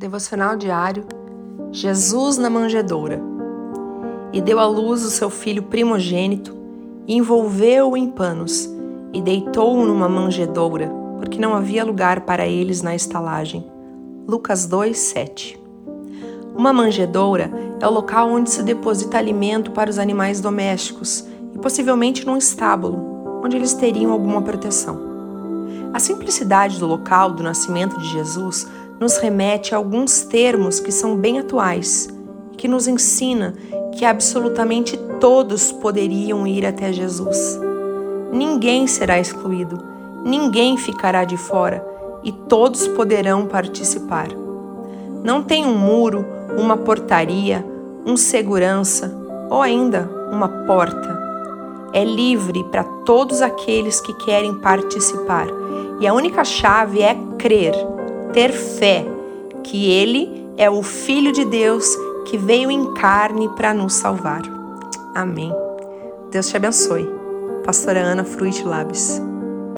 Devocional diário Jesus na manjedoura. E deu à luz o seu filho primogênito, envolveu-o em panos, e deitou-o numa manjedoura, porque não havia lugar para eles na estalagem. Lucas 2, 7. Uma manjedoura é o local onde se deposita alimento para os animais domésticos e possivelmente num estábulo, onde eles teriam alguma proteção. A simplicidade do local do nascimento de Jesus nos remete a alguns termos que são bem atuais que nos ensina que absolutamente todos poderiam ir até Jesus. Ninguém será excluído, ninguém ficará de fora e todos poderão participar. Não tem um muro, uma portaria, um segurança ou ainda uma porta. É livre para todos aqueles que querem participar e a única chave é crer ter fé que Ele é o Filho de Deus que veio em carne para nos salvar. Amém. Deus te abençoe. Pastora Ana Fruit Labs.